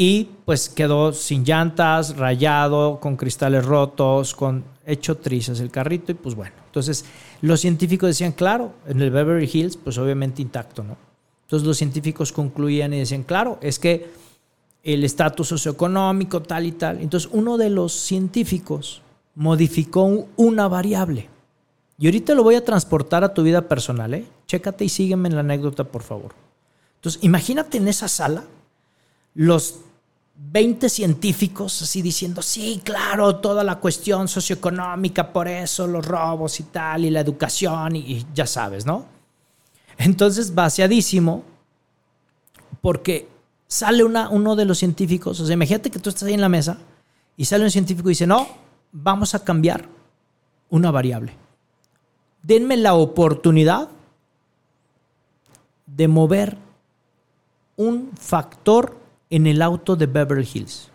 Speaker 1: y pues quedó sin llantas, rayado, con cristales rotos, con hecho trizas el carrito y pues bueno. Entonces los científicos decían, claro, en el Beverly Hills pues obviamente intacto, ¿no? Entonces los científicos concluían y decían, claro, es que el estatus socioeconómico tal y tal. Entonces uno de los científicos modificó una variable. Y ahorita lo voy a transportar a tu vida personal, ¿eh? Chécate y sígueme en la anécdota, por favor. Entonces imagínate en esa sala los 20 científicos así diciendo, sí, claro, toda la cuestión socioeconómica, por eso los robos y tal, y la educación, y, ya sabes, ¿no? Entonces, vaciadísimo, porque sale una, uno de los científicos, o sea, imagínate que tú estás ahí en la mesa y sale un científico y dice, no, vamos a cambiar una variable. Denme la oportunidad de mover un factor en el auto de Beverly Hills.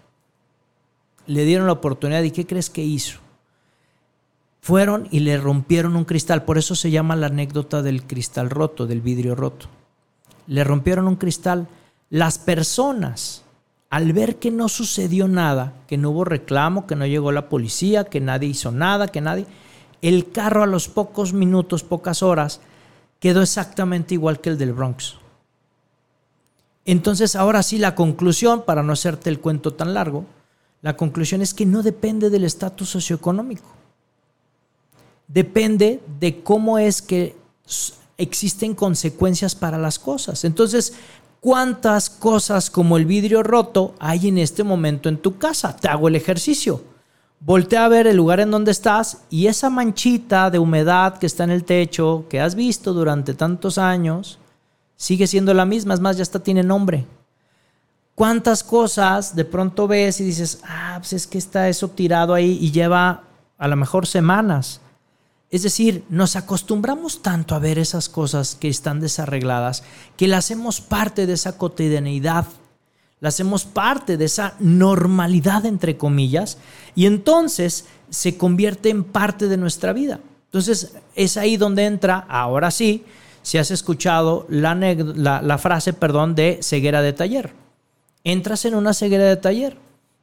Speaker 1: Le dieron la oportunidad y ¿qué crees que hizo? Fueron y le rompieron un cristal, por eso se llama la anécdota del cristal roto, del vidrio roto. Le rompieron un cristal. Las personas, al ver que no sucedió nada, que no hubo reclamo, que no llegó la policía, que nadie hizo nada, que nadie, el carro a los pocos minutos, pocas horas, quedó exactamente igual que el del Bronx. Entonces, ahora sí, la conclusión, para no hacerte el cuento tan largo, la conclusión es que no depende del estatus socioeconómico. Depende de cómo es que existen consecuencias para las cosas. Entonces, ¿cuántas cosas como el vidrio roto hay en este momento en tu casa? Te hago el ejercicio. Voltea a ver el lugar en donde estás y esa manchita de humedad que está en el techo, que has visto durante tantos años, sigue siendo la misma, es más, ya hasta tiene nombre. ¿Cuántas cosas de pronto ves y dices, ah, pues es que está eso tirado ahí y lleva a lo mejor semanas? Es decir, nos acostumbramos tanto a ver esas cosas que están desarregladas que las hacemos parte de esa cotidianidad, las hacemos parte de esa normalidad, entre comillas, y entonces se convierte en parte de nuestra vida. Entonces es ahí donde entra, ahora sí, si has escuchado la, la, frase perdón, de ceguera de taller. Entras en una ceguera de taller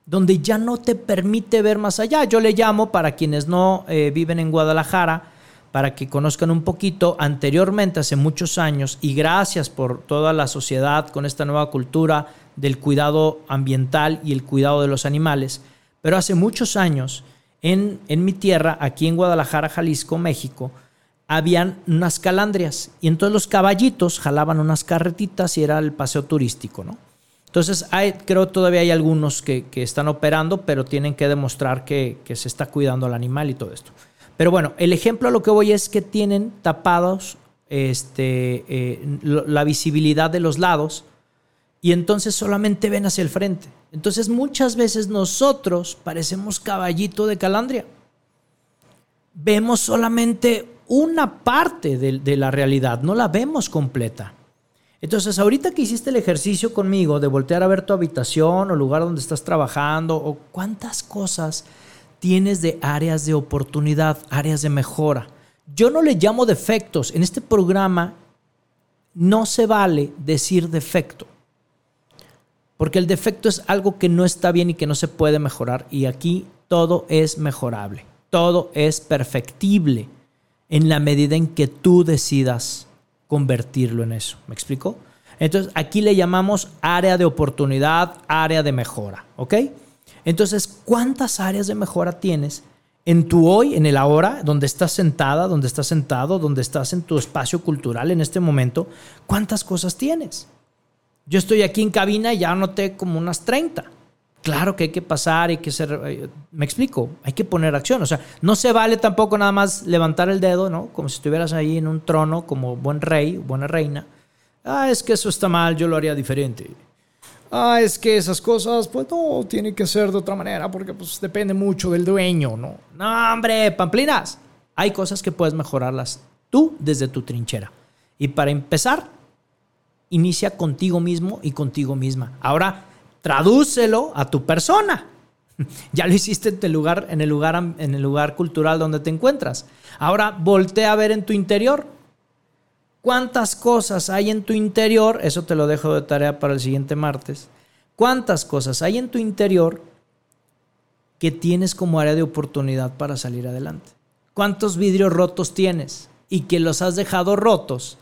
Speaker 1: donde ya no te permite ver más allá. Yo le llamo, para quienes no eh, viven en Guadalajara, para que conozcan un poquito, anteriormente, hace muchos años, y gracias por toda la sociedad con esta nueva cultura del cuidado ambiental y el cuidado de los animales, pero hace muchos años, en, en mi tierra, aquí en Guadalajara, Jalisco, México, habían unas calandrias y entonces los caballitos jalaban unas carretitas y era el paseo turístico, ¿no? Entonces, hay, creo todavía hay algunos que, están operando, pero tienen que demostrar que, se está cuidando al animal y todo esto. Pero bueno, el ejemplo a lo que voy es que tienen tapados este, eh, la visibilidad de los lados y entonces solamente ven hacia el frente. Entonces muchas veces nosotros parecemos caballito de calandria. Vemos solamente una parte de, la realidad, no la vemos completa. Entonces, ahorita que hiciste el ejercicio conmigo de voltear a ver tu habitación o lugar donde estás trabajando o cuántas cosas tienes de áreas de oportunidad, áreas de mejora. Yo no le llamo defectos. En este programa no se vale decir defecto. Porque el defecto es algo que no está bien y que no se puede mejorar. Y aquí todo es mejorable. Todo es perfectible en la medida en que tú decidas convertirlo en eso. ¿Me explico? Entonces, aquí le llamamos área de oportunidad, área de mejora, ¿ok? Entonces, ¿cuántas áreas de mejora tienes en tu hoy, en el ahora, donde estás sentada, donde estás sentado, donde estás en tu espacio cultural en este momento? ¿Cuántas cosas tienes? Yo estoy aquí en cabina y ya anoté como unas 30. Claro que hay que pasar, hay que ser, eh, me explico, hay que poner acción. O sea, no se vale tampoco nada más levantar el dedo, ¿no? Como si estuvieras ahí en un trono como buen rey, buena reina. Ah, es que eso está mal, yo lo haría diferente. Ah, es que esas cosas, pues no, tienen que ser de otra manera porque pues depende mucho del dueño, ¿no? No, hombre, pamplinas. Hay cosas que puedes mejorarlas tú desde tu trinchera. Y para empezar, inicia contigo mismo y contigo misma. Ahora, tradúcelo a tu persona. Ya lo hiciste en el lugar, en el lugar, en el lugar cultural donde te encuentras. Ahora voltea a ver en tu interior. ¿Cuántas cosas hay en tu interior? Eso te lo dejo de tarea para el siguiente martes. ¿Cuántas cosas hay en tu interior que tienes como área de oportunidad para salir adelante? ¿Cuántos vidrios rotos tienes y que los has dejado rotos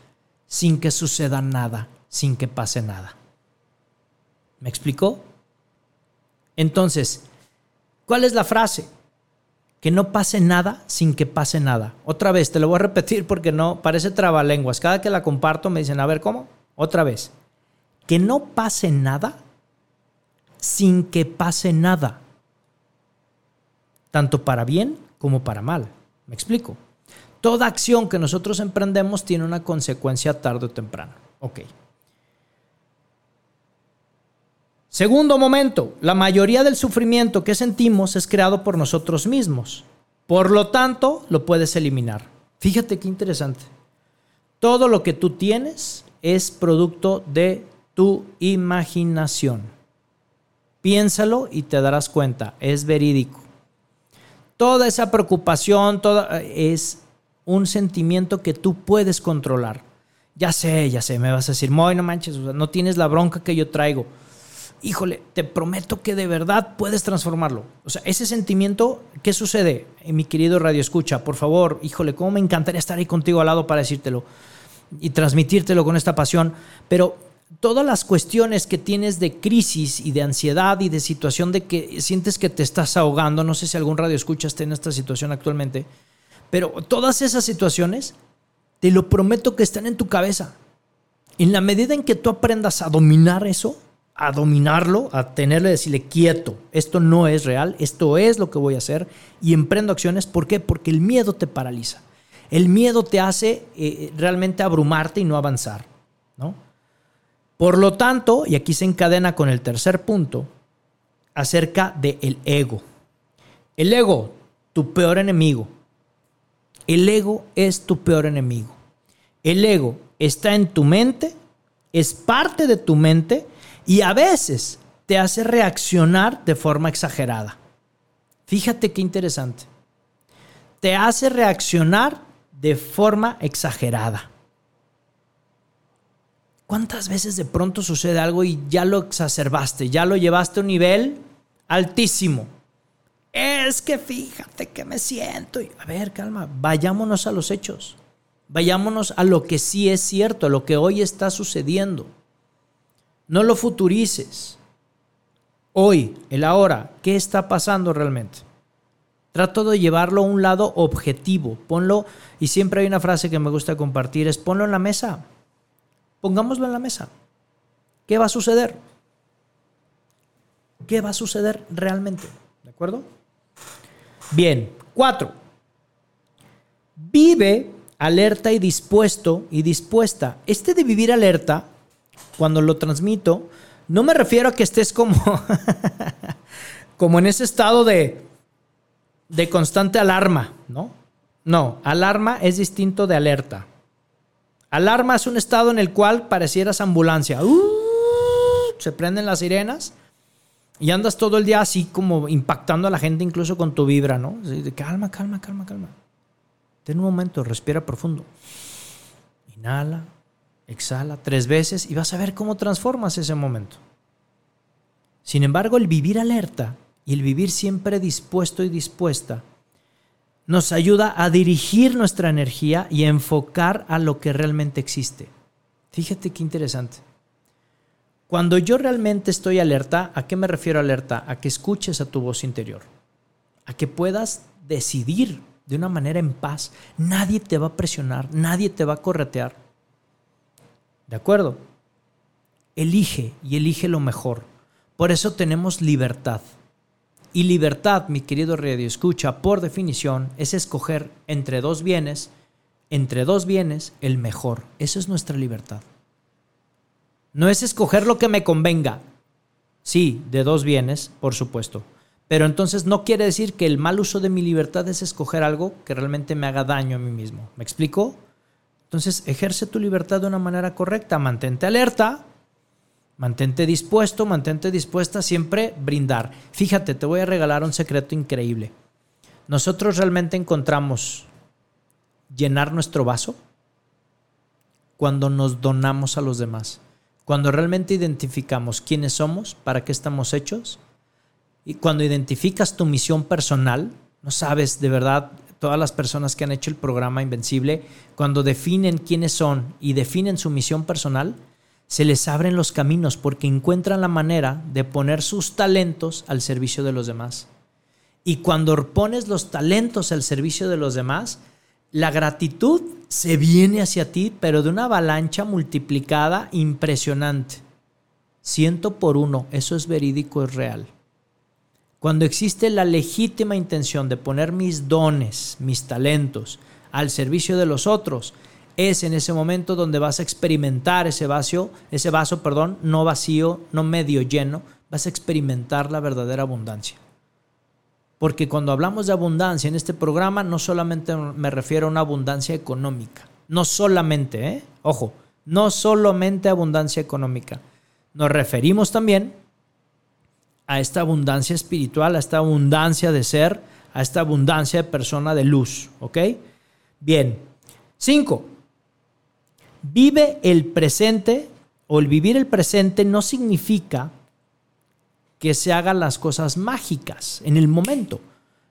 Speaker 1: sin que suceda nada, sin que pase nada? ¿Me explicó? Entonces, ¿cuál es la frase? Que no pase nada sin que pase nada. Otra vez, te lo voy a repetir porque no, parece trabalenguas. Cada que la comparto me dicen, a ver, ¿cómo? Otra vez. Que no pase nada sin que pase nada. Tanto para bien como para mal. ¿Me explico? Toda acción que nosotros emprendemos tiene una consecuencia tarde o temprano. Ok. Segundo momento, la mayoría del sufrimiento que sentimos es creado por nosotros mismos. Por lo tanto, lo puedes eliminar. Fíjate qué interesante. Todo lo que tú tienes es producto de tu imaginación. Piénsalo y te darás cuenta, es verídico. Toda esa preocupación toda, es un sentimiento que tú puedes controlar. Ya sé, ya sé, me vas a decir, Moy, no manches, no tienes la bronca que yo traigo híjole, te prometo que de verdad puedes transformarlo. O sea, ese sentimiento, ¿qué sucede? Eh, mi querido Radio Escucha, por favor, híjole, cómo me encantaría estar ahí contigo al lado para decírtelo y transmitírtelo con esta pasión, pero todas las cuestiones que tienes de crisis y de ansiedad y de situación de que sientes que te estás ahogando, no sé si algún radio escucha esté en esta situación actualmente, pero todas esas situaciones, te lo prometo que están en tu cabeza. En la medida en que tú aprendas a dominar eso, a dominarlo, a tenerle, decirle quieto, esto no es real, esto es lo que voy a hacer y emprendo acciones. ¿Por qué? Porque el miedo te paraliza. El miedo te hace eh, realmente abrumarte y no avanzar. ¿no? Por lo tanto, y aquí se encadena con el tercer punto, acerca del ego. El ego, tu peor enemigo. El ego es tu peor enemigo. El ego está en tu mente, es parte de tu mente y a veces te hace reaccionar de forma exagerada. Fíjate qué interesante. Te hace reaccionar de forma exagerada. ¿Cuántas veces de pronto sucede algo y ya lo exacerbaste, ya lo llevaste a un nivel altísimo? Es que fíjate que me siento. A ver, calma, vayámonos a los hechos. Vayámonos a lo que sí es cierto, a lo que hoy está sucediendo. No lo futurices. Hoy, el ahora, ¿qué está pasando realmente? Trato de llevarlo a un lado objetivo. Ponlo, y siempre hay una frase que me gusta compartir, es ponlo en la mesa. Pongámoslo en la mesa. ¿Qué va a suceder? ¿Qué va a suceder realmente? ¿De acuerdo? Bien, cuatro. Vive alerta y dispuesto y dispuesta. Este de vivir alerta cuando lo transmito, no me refiero a que estés como, como en ese estado de, de constante alarma, ¿no? No, alarma es distinto de alerta. Alarma es un estado en el cual parecieras ambulancia. Uh, se prenden las sirenas y andas todo el día así como impactando a la gente incluso con tu vibra, ¿no? calma, calma, calma, calma. Ten un momento, respira profundo. Inhala, exhala tres veces y vas a ver cómo transformas ese momento. Sin embargo, el vivir alerta y el vivir siempre dispuesto y dispuesta nos ayuda a dirigir nuestra energía y a enfocar a lo que realmente existe. Fíjate qué interesante. Cuando yo realmente estoy alerta, ¿a qué me refiero alerta? A que escuches a tu voz interior, a que puedas decidir de una manera en paz. Nadie te va a presionar, nadie te va a corretear ¿De acuerdo? Elige y elige lo mejor. Por eso tenemos libertad. Y libertad, mi querido Radio Escucha, por definición, es escoger entre dos bienes, entre dos bienes, el mejor. Eso es nuestra libertad. No es escoger lo que me convenga. Sí, de dos bienes, por supuesto. Pero entonces no quiere decir que el mal uso de mi libertad es escoger algo que realmente me haga daño a mí mismo. ¿Me explico? Entonces, ejerce tu libertad de una manera correcta, mantente alerta, mantente dispuesto, mantente dispuesta siempre brindar. Fíjate, te voy a regalar un secreto increíble. Nosotros realmente encontramos llenar nuestro vaso cuando nos donamos a los demás, cuando realmente identificamos quiénes somos, para qué estamos hechos, y cuando identificas tu misión personal, no sabes de verdad todas las personas que han hecho el programa Invencible, cuando definen quiénes son y definen su misión personal, se les abren los caminos porque encuentran la manera de poner sus talentos al servicio de los demás. Y cuando pones los talentos al servicio de los demás, la gratitud se viene hacia ti, pero de una avalancha multiplicada impresionante. Ciento por uno, eso es verídico, es real. Cuando existe la legítima intención de poner mis dones, mis talentos al servicio de los otros, es en ese momento donde vas a experimentar ese vaso, ese vaso, perdón, no vacío, no medio lleno, vas a experimentar la verdadera abundancia. Porque cuando hablamos de abundancia en este programa, no solamente me refiero a una abundancia económica, no solamente, ¿eh? ojo, no solamente abundancia económica. Nos referimos también a esta abundancia espiritual, a esta abundancia de ser, a esta abundancia de persona de luz. ¿Ok? Bien. Cinco. Vive el presente o el vivir el presente no significa que se hagan las cosas mágicas en el momento.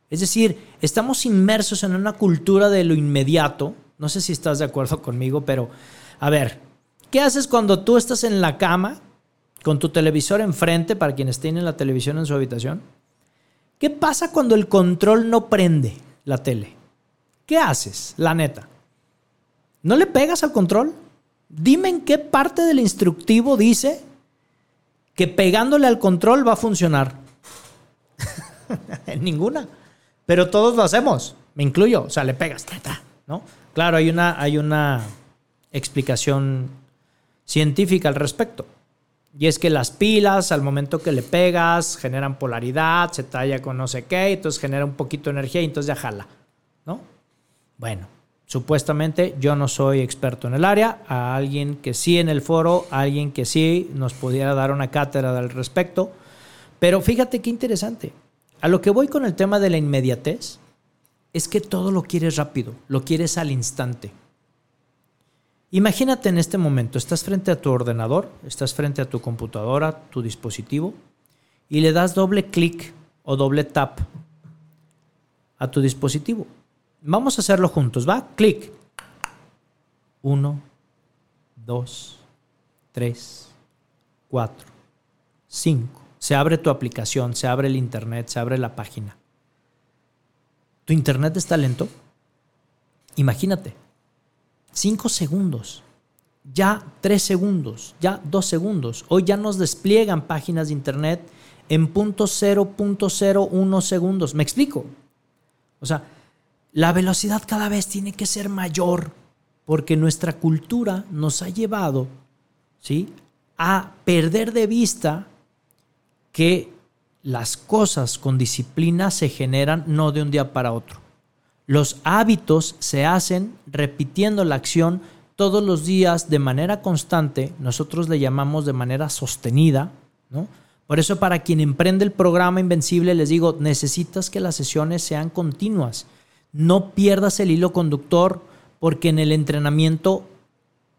Speaker 1: Es decir, estamos inmersos en una cultura de lo inmediato. No sé si estás de acuerdo conmigo, pero a ver, ¿qué haces cuando tú estás en la cama con tu televisor enfrente, para quienes tienen la televisión en su habitación. ¿Qué pasa cuando el control no prende la tele? ¿Qué haces, la neta? ¿No le pegas al control? Dime en qué parte del instructivo dice que pegándole al control va a funcionar. en ninguna. Pero todos lo hacemos, me incluyo. O sea, le pegas, ¿no? Claro, hay una, hay una explicación científica al respecto. Y es que las pilas, al momento que le pegas, generan polaridad, se talla con no sé qué, entonces genera un poquito de energía y entonces ya jala, ¿no? Bueno, supuestamente yo no soy experto en el área, a alguien que sí en el foro, alguien que sí nos pudiera dar una cátedra al respecto, pero fíjate qué interesante. A lo que voy con el tema de la inmediatez es que todo lo quieres rápido, lo quieres al instante. Imagínate en este momento, estás frente a tu ordenador, estás frente a tu computadora, tu dispositivo, y le das doble clic o doble tap a tu dispositivo. Vamos a hacerlo juntos, ¿va? Clic. Uno, dos, tres, cuatro, cinco. Se abre tu aplicación, se abre el internet, se abre la página. ¿Tu internet está lento? Imagínate, Cinco segundos, ya tres segundos, ya dos segundos. Hoy ya nos despliegan páginas de internet en punto uno segundos. ¿Me explico? O sea, la velocidad cada vez tiene que ser mayor porque nuestra cultura nos ha llevado ¿sí? a perder de vista que las cosas con disciplina se generan no de un día para otro. Los hábitos se hacen repitiendo la acción todos los días de manera constante, nosotros le llamamos de manera sostenida, ¿no? Por eso para quien emprende el programa Invencible les digo, necesitas que las sesiones sean continuas. No pierdas el hilo conductor porque en el entrenamiento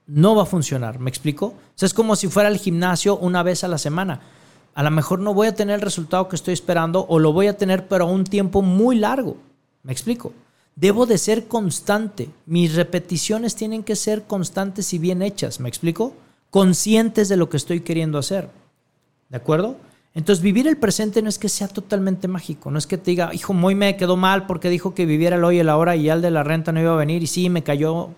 Speaker 1: no va a funcionar. ¿Me explico? Es como si fuera al gimnasio una vez a la semana. A lo mejor no voy a tener el resultado que estoy esperando o lo voy a tener pero a un tiempo muy largo. ¿Me explico? Debo de ser constante. Mis repeticiones tienen que ser constantes y bien hechas. ¿Me explico? Conscientes de lo que estoy queriendo hacer. ¿De acuerdo? Entonces, vivir el presente no es que sea totalmente mágico. No es que te diga, hijo, muy me quedó mal porque dijo que viviera el hoy y el ahora y ya el de la renta no iba a venir y sí, me cayó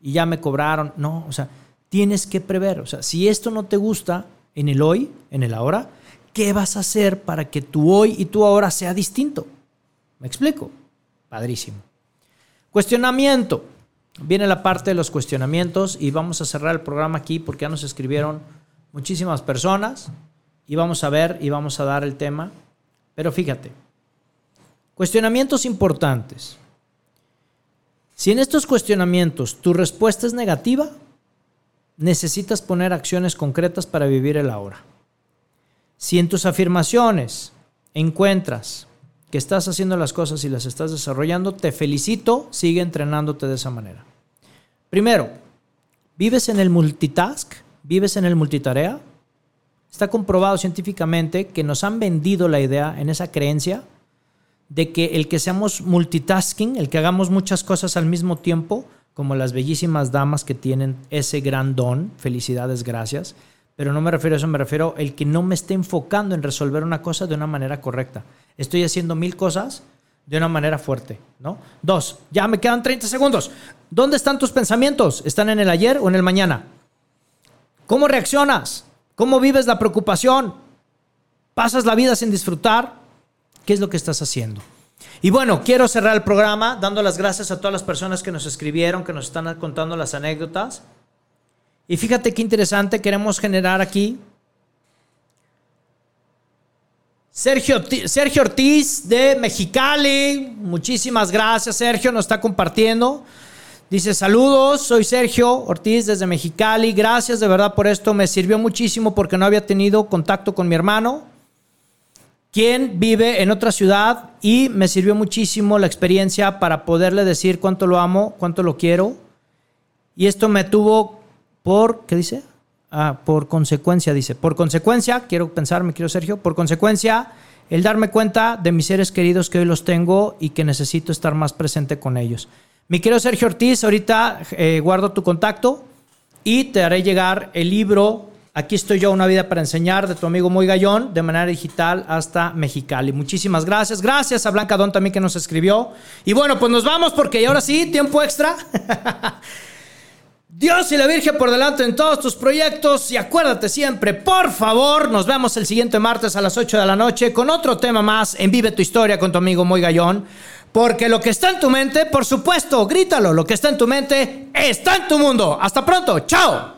Speaker 1: y ya me cobraron. No, o sea, tienes que prever. O sea, si esto no te gusta en el hoy, en el ahora, ¿qué vas a hacer para que tu hoy y tu ahora sea distinto? ¿Me explico? Padrísimo. Cuestionamiento. Viene la parte de los cuestionamientos y vamos a cerrar el programa aquí porque ya nos escribieron muchísimas personas y vamos a ver y vamos a dar el tema. Pero fíjate, cuestionamientos importantes. Si en estos cuestionamientos tu respuesta es negativa, necesitas poner acciones concretas para vivir el ahora. Si en tus afirmaciones encuentras que estás haciendo las cosas y las estás desarrollando, te felicito, sigue entrenándote de esa manera. Primero, ¿vives en el multitask? ¿Vives en el multitarea? Está comprobado científicamente que nos han vendido la idea en esa creencia de que el que seamos multitasking, el que hagamos muchas cosas al mismo tiempo, como las bellísimas damas que tienen ese gran don, felicidades, gracias, pero no me refiero a eso, me refiero el que no me esté enfocando en resolver una cosa de una manera correcta. Estoy haciendo mil cosas de una manera fuerte, ¿no? Dos, ya me quedan 30 segundos. ¿Dónde están tus pensamientos? ¿Están en el ayer o en el mañana? ¿Cómo reaccionas? ¿Cómo vives la preocupación? ¿Pasas la vida sin disfrutar? ¿Qué es lo que estás haciendo? Y bueno, quiero cerrar el programa dando las gracias a todas las personas que nos escribieron, que nos están contando las anécdotas. Y fíjate qué interesante, queremos generar aquí. Sergio, Sergio Ortiz de Mexicali, muchísimas gracias Sergio, nos está compartiendo. Dice, saludos, soy Sergio Ortiz desde Mexicali, gracias de verdad por esto, me sirvió muchísimo porque no había tenido contacto con mi hermano, quien vive en otra ciudad y me sirvió muchísimo la experiencia para poderle decir cuánto lo amo, cuánto lo quiero. Y esto me tuvo por, ¿qué dice? Ah, por consecuencia, dice. Por consecuencia, quiero pensar, me quiero Sergio, por consecuencia, el darme cuenta de mis seres queridos que hoy los tengo y que necesito estar más presente con ellos. Mi querido Sergio Ortiz, ahorita eh, guardo tu contacto y te haré llegar el libro Aquí estoy yo, una vida para enseñar, de tu amigo Muy Gallón, de manera digital hasta Mexicali. Muchísimas gracias. Gracias a Blanca Don también que nos escribió. Y bueno, pues nos vamos porque ahora sí, tiempo extra. Dios y la Virgen por delante en todos tus proyectos y acuérdate siempre, por favor, nos vemos el siguiente martes a las 8 de la noche con otro tema más en Vive tu historia con tu amigo Muy Gallón. Porque lo que está en tu mente, por supuesto, grítalo, lo que está en tu mente está en tu mundo. Hasta pronto, chao.